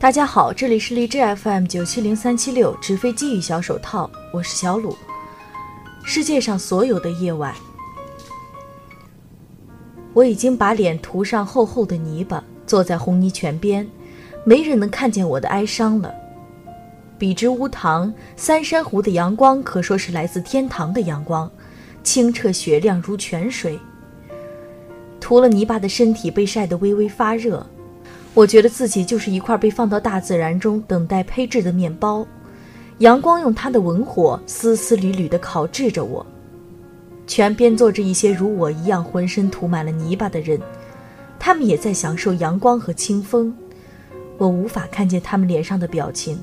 大家好，这里是荔枝 FM 九七零三七六纸飞机与小手套，我是小鲁。世界上所有的夜晚，我已经把脸涂上厚厚的泥巴，坐在红泥泉边，没人能看见我的哀伤了。比之乌塘三山湖的阳光，可说是来自天堂的阳光，清澈雪亮如泉水。涂了泥巴的身体被晒得微微发热。我觉得自己就是一块被放到大自然中等待胚制的面包，阳光用它的文火丝丝缕缕地烤制着我。泉边坐着一些如我一样浑身涂满了泥巴的人，他们也在享受阳光和清风。我无法看见他们脸上的表情，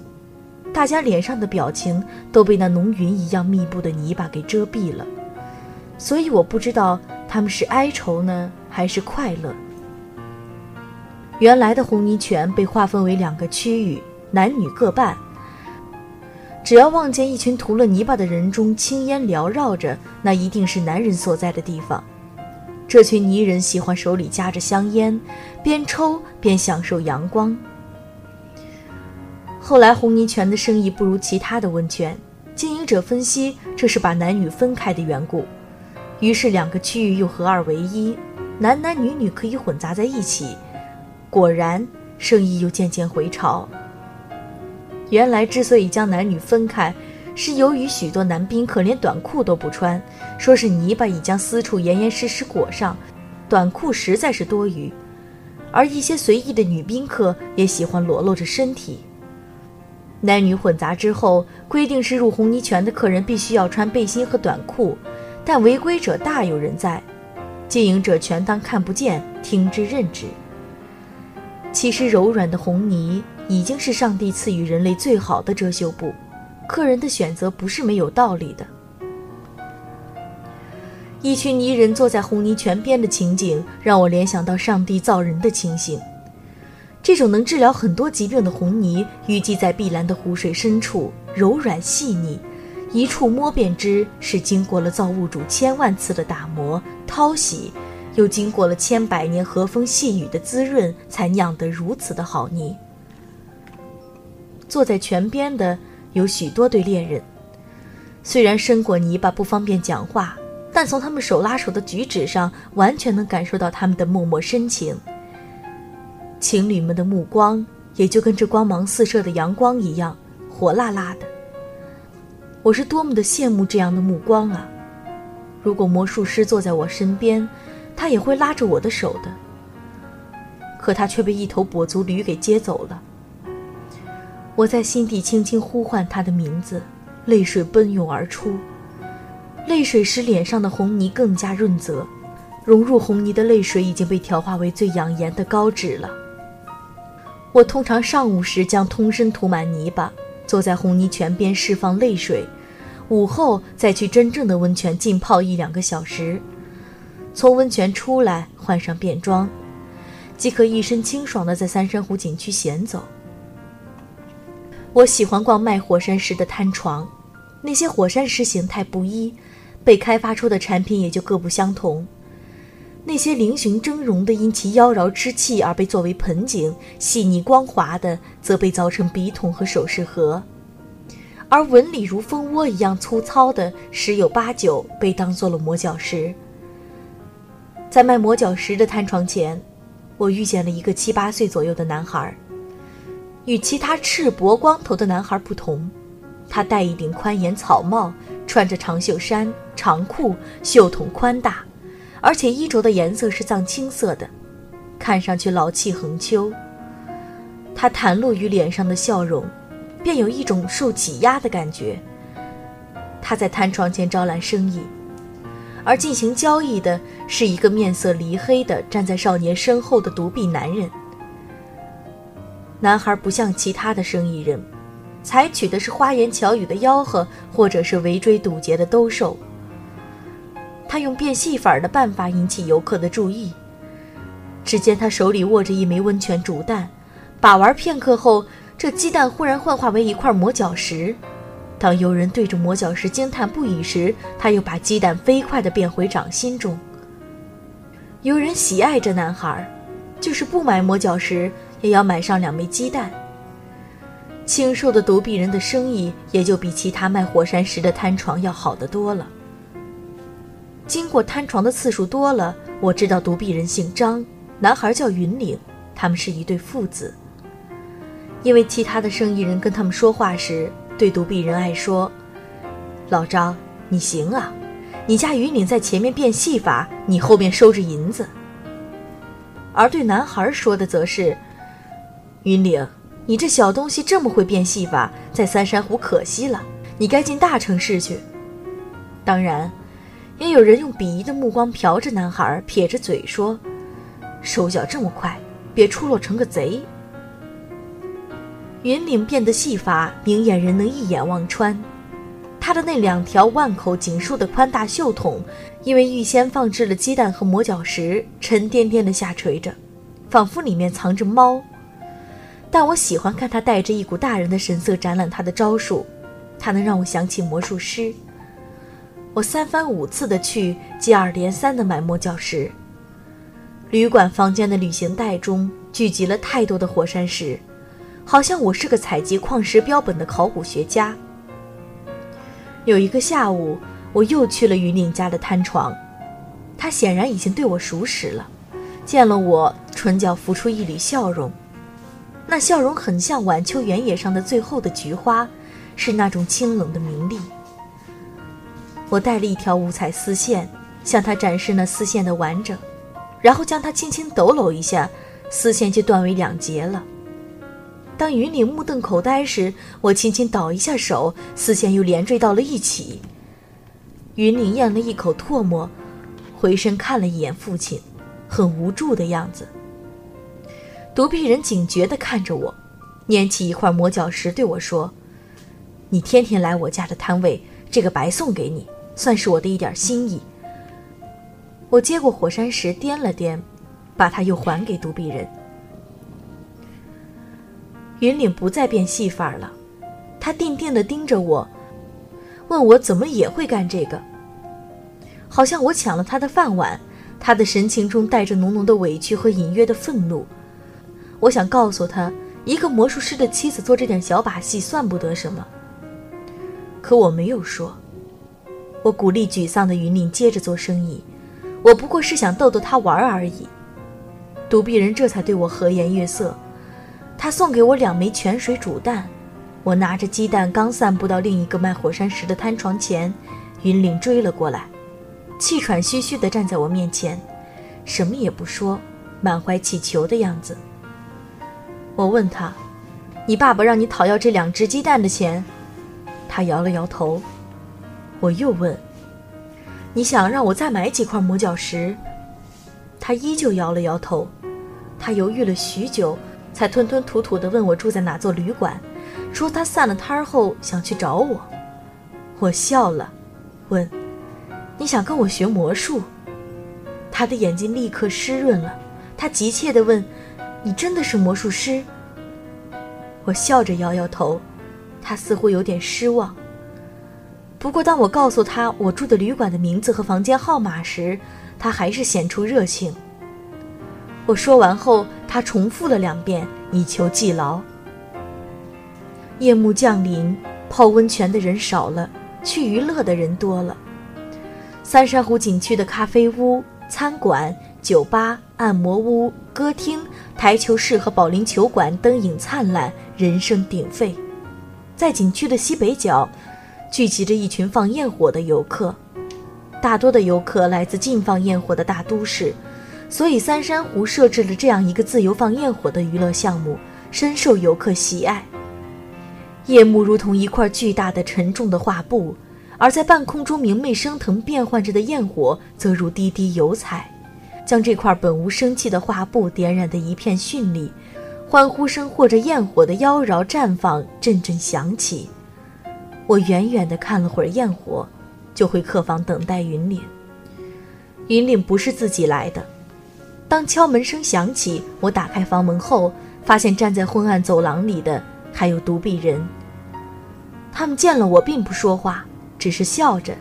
大家脸上的表情都被那浓云一样密布的泥巴给遮蔽了，所以我不知道他们是哀愁呢，还是快乐。原来的红泥泉被划分为两个区域，男女各半。只要望见一群涂了泥巴的人中青烟缭绕着，那一定是男人所在的地方。这群泥人喜欢手里夹着香烟，边抽边享受阳光。后来红泥泉的生意不如其他的温泉，经营者分析这是把男女分开的缘故，于是两个区域又合二为一，男男女女可以混杂在一起。果然，生意又渐渐回潮。原来之所以将男女分开，是由于许多男宾客连短裤都不穿，说是泥巴已将私处严严实实裹上，短裤实在是多余。而一些随意的女宾客也喜欢裸露着身体。男女混杂之后，规定是入红泥泉的客人必须要穿背心和短裤，但违规者大有人在，经营者全当看不见，听之任之。其实柔软的红泥已经是上帝赐予人类最好的遮羞布，客人的选择不是没有道理的。一群泥人坐在红泥泉边的情景，让我联想到上帝造人的情形。这种能治疗很多疾病的红泥，淤积在碧蓝的湖水深处，柔软细腻，一触摸便知是经过了造物主千万次的打磨、淘洗。又经过了千百年和风细雨的滋润，才酿得如此的好泥。坐在泉边的有许多对恋人，虽然身裹泥巴不方便讲话，但从他们手拉手的举止上，完全能感受到他们的默默深情。情侣们的目光也就跟这光芒四射的阳光一样，火辣辣的。我是多么的羡慕这样的目光啊！如果魔术师坐在我身边。他也会拉着我的手的，可他却被一头跛足驴给接走了。我在心底轻轻呼唤他的名字，泪水奔涌而出，泪水使脸上的红泥更加润泽，融入红泥的泪水已经被调化为最养颜的膏脂了。我通常上午时将通身涂满泥巴，坐在红泥泉边释放泪水，午后再去真正的温泉浸泡一两个小时。从温泉出来，换上便装，即可一身清爽的在三山湖景区闲走。我喜欢逛卖火山石的摊床，那些火山石形态不一，被开发出的产品也就各不相同。那些嶙峋峥嵘的，因其妖娆之气而被作为盆景；细腻光滑的，则被凿成笔筒和首饰盒；而纹理如蜂窝一样粗糙的，十有八九被当做了磨脚石。在卖磨脚石的摊床前，我遇见了一个七八岁左右的男孩。与其他赤膊光头的男孩不同，他戴一顶宽檐草帽，穿着长袖衫、长裤，袖筒宽大，而且衣着的颜色是藏青色的，看上去老气横秋。他袒露于脸上的笑容，便有一种受挤压的感觉。他在摊床前招揽生意。而进行交易的是一个面色黧黑的站在少年身后的独臂男人。男孩不像其他的生意人，采取的是花言巧语的吆喝，或者是围追堵截的兜售。他用变戏法的办法引起游客的注意。只见他手里握着一枚温泉煮蛋，把玩片刻后，这鸡蛋忽然幻化为一块磨脚石。当游人对着磨脚石惊叹不已时，他又把鸡蛋飞快地变回掌心中。有人喜爱这男孩，就是不买磨脚石，也要买上两枚鸡蛋，清瘦的独臂人的生意也就比其他卖火山石的摊床要好得多了。经过摊床的次数多了，我知道独臂人姓张，男孩叫云岭，他们是一对父子。因为其他的生意人跟他们说话时，对独臂人爱说：“老张，你行啊，你家云岭在前面变戏法，你后面收着银子。”而对男孩说的则是：“云岭。”你这小东西这么会变戏法，在三山湖可惜了，你该进大城市去。当然，也有人用鄙夷的目光瞟着男孩，撇着嘴说：“手脚这么快，别出落成个贼。”云岭变的戏法，明眼人能一眼望穿。他的那两条万口紧束的宽大袖筒，因为预先放置了鸡蛋和磨脚石，沉甸甸的下垂着，仿佛里面藏着猫。但我喜欢看他带着一股大人的神色展览他的招数，他能让我想起魔术师。我三番五次的去，接二连三的买磨脚石。旅馆房间的旅行袋中聚集了太多的火山石，好像我是个采集矿石标本的考古学家。有一个下午，我又去了云岭家的摊床，他显然已经对我熟识了，见了我，唇角浮出一缕笑容。那笑容很像晚秋原野上的最后的菊花，是那种清冷的明丽。我带了一条五彩丝线，向他展示那丝线的完整，然后将它轻轻抖搂一下，丝线就断为两截了。当云岭目瞪口呆时，我轻轻倒一下手，丝线又连缀到了一起。云岭咽了一口唾沫，回身看了一眼父亲，很无助的样子。独臂人警觉地看着我，拈起一块磨脚石对我说：“你天天来我家的摊位，这个白送给你，算是我的一点心意。”我接过火山石，掂了掂，把它又还给独臂人。云岭不再变戏法了，他定定地盯着我，问我怎么也会干这个，好像我抢了他的饭碗。他的神情中带着浓浓的委屈和隐约的愤怒。我想告诉他，一个魔术师的妻子做这点小把戏算不得什么。可我没有说。我鼓励沮丧的云岭接着做生意，我不过是想逗逗他玩而已。独臂人这才对我和颜悦色。他送给我两枚泉水煮蛋，我拿着鸡蛋刚散步到另一个卖火山石的摊床前，云岭追了过来，气喘吁吁地站在我面前，什么也不说，满怀乞求的样子。我问他：“你爸爸让你讨要这两只鸡蛋的钱？”他摇了摇头。我又问：“你想让我再买几块磨脚石？”他依旧摇了摇头。他犹豫了许久，才吞吞吐吐地问我住在哪座旅馆，说他散了摊儿后想去找我。我笑了，问：“你想跟我学魔术？”他的眼睛立刻湿润了，他急切地问。你真的是魔术师？我笑着摇摇头，他似乎有点失望。不过，当我告诉他我住的旅馆的名字和房间号码时，他还是显出热情。我说完后，他重复了两遍，以求记牢。夜幕降临，泡温泉的人少了，去娱乐的人多了。三山湖景区的咖啡屋、餐馆。酒吧、按摩屋、歌厅、台球室和保龄球馆灯影灿烂，人声鼎沸。在景区的西北角，聚集着一群放焰火的游客。大多的游客来自禁放焰火的大都市，所以三山湖设置了这样一个自由放焰火的娱乐项目，深受游客喜爱。夜幕如同一块巨大的、沉重的画布，而在半空中明媚升腾、变换着的焰火，则如滴滴油彩。将这块本无生气的画布点染得一片绚丽，欢呼声或者焰火的妖娆绽放阵阵响起。我远远地看了会儿焰火，就回客房等待云岭。云岭不是自己来的。当敲门声响起，我打开房门后，发现站在昏暗走廊里的还有独臂人。他们见了我并不说话，只是笑着。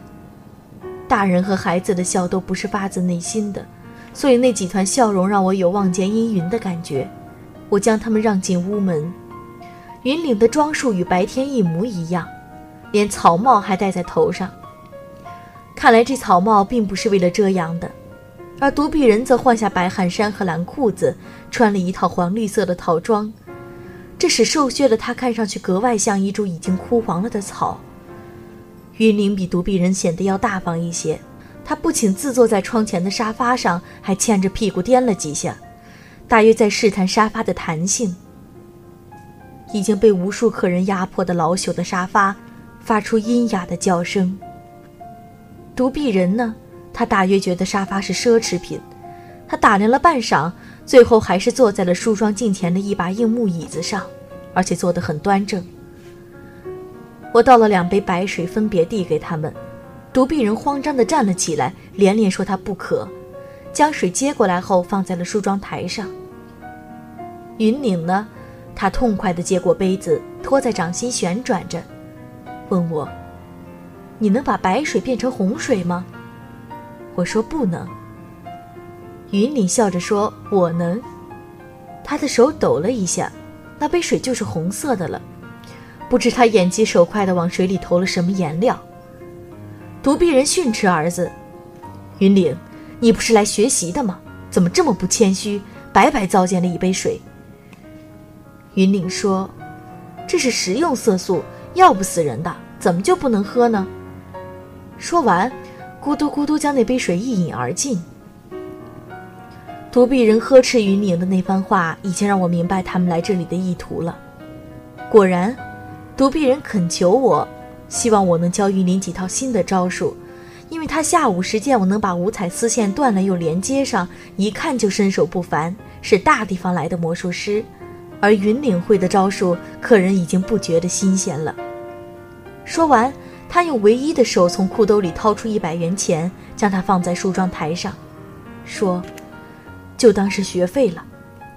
大人和孩子的笑都不是发自内心的。所以那几团笑容让我有望见阴云的感觉。我将他们让进屋门，云岭的装束与白天一模一样，连草帽还戴在头上。看来这草帽并不是为了遮阳的。而独臂人则换下白汗衫和蓝裤子，穿了一套黄绿色的套装，这使瘦削的他看上去格外像一株已经枯黄了的草。云岭比独臂人显得要大方一些，他不仅自坐在窗前的沙发上，还欠着屁股颠了几下，大约在试探沙发的弹性。已经被无数客人压迫的老朽的沙发，发出阴哑的叫声。独臂人呢？他大约觉得沙发是奢侈品，他打量了半晌，最后还是坐在了梳妆镜前的一把硬木椅子上，而且坐得很端正。我倒了两杯白水，分别递给他们。独臂人慌张地站了起来，连连说他不渴，将水接过来后放在了梳妆台上。云岭呢？他痛快地接过杯子，托在掌心旋转着，问我：“你能把白水变成洪水吗？”我说不能。云岭笑着说：“我能。”他的手抖了一下，那杯水就是红色的了。不知他眼疾手快地往水里投了什么颜料。独臂人训斥儿子：“云岭，你不是来学习的吗？怎么这么不谦虚，白白糟践了一杯水？”云岭说：“这是食用色素，药不死人的，怎么就不能喝呢？”说完。咕嘟咕嘟，将那杯水一饮而尽。独臂人呵斥云岭的那番话，已经让我明白他们来这里的意图了。果然，独臂人恳求我，希望我能教云岭几套新的招数，因为他下午时见我能把五彩丝线断了又连接上，一看就身手不凡，是大地方来的魔术师。而云岭会的招数，客人已经不觉得新鲜了。说完。他用唯一的手从裤兜里掏出一百元钱，将它放在梳妆台上，说：“就当是学费了，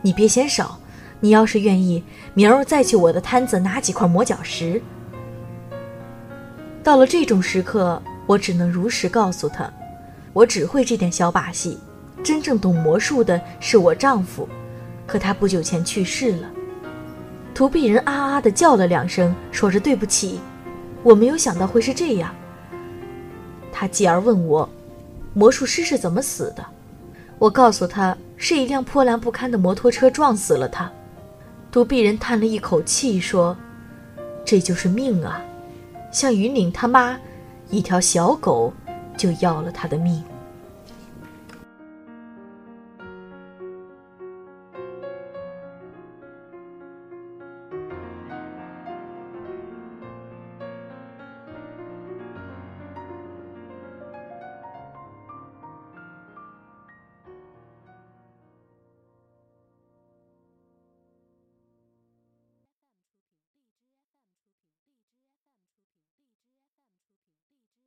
你别嫌少。你要是愿意，明儿再去我的摊子拿几块磨脚石。”到了这种时刻，我只能如实告诉他：“我只会这点小把戏，真正懂魔术的是我丈夫，可他不久前去世了。”独臂人啊啊的叫了两声，说着对不起。我没有想到会是这样。他继而问我，魔术师是怎么死的？我告诉他是一辆破烂不堪的摩托车撞死了他。独臂人叹了一口气说：“这就是命啊，像云岭他妈，一条小狗就要了他的命。”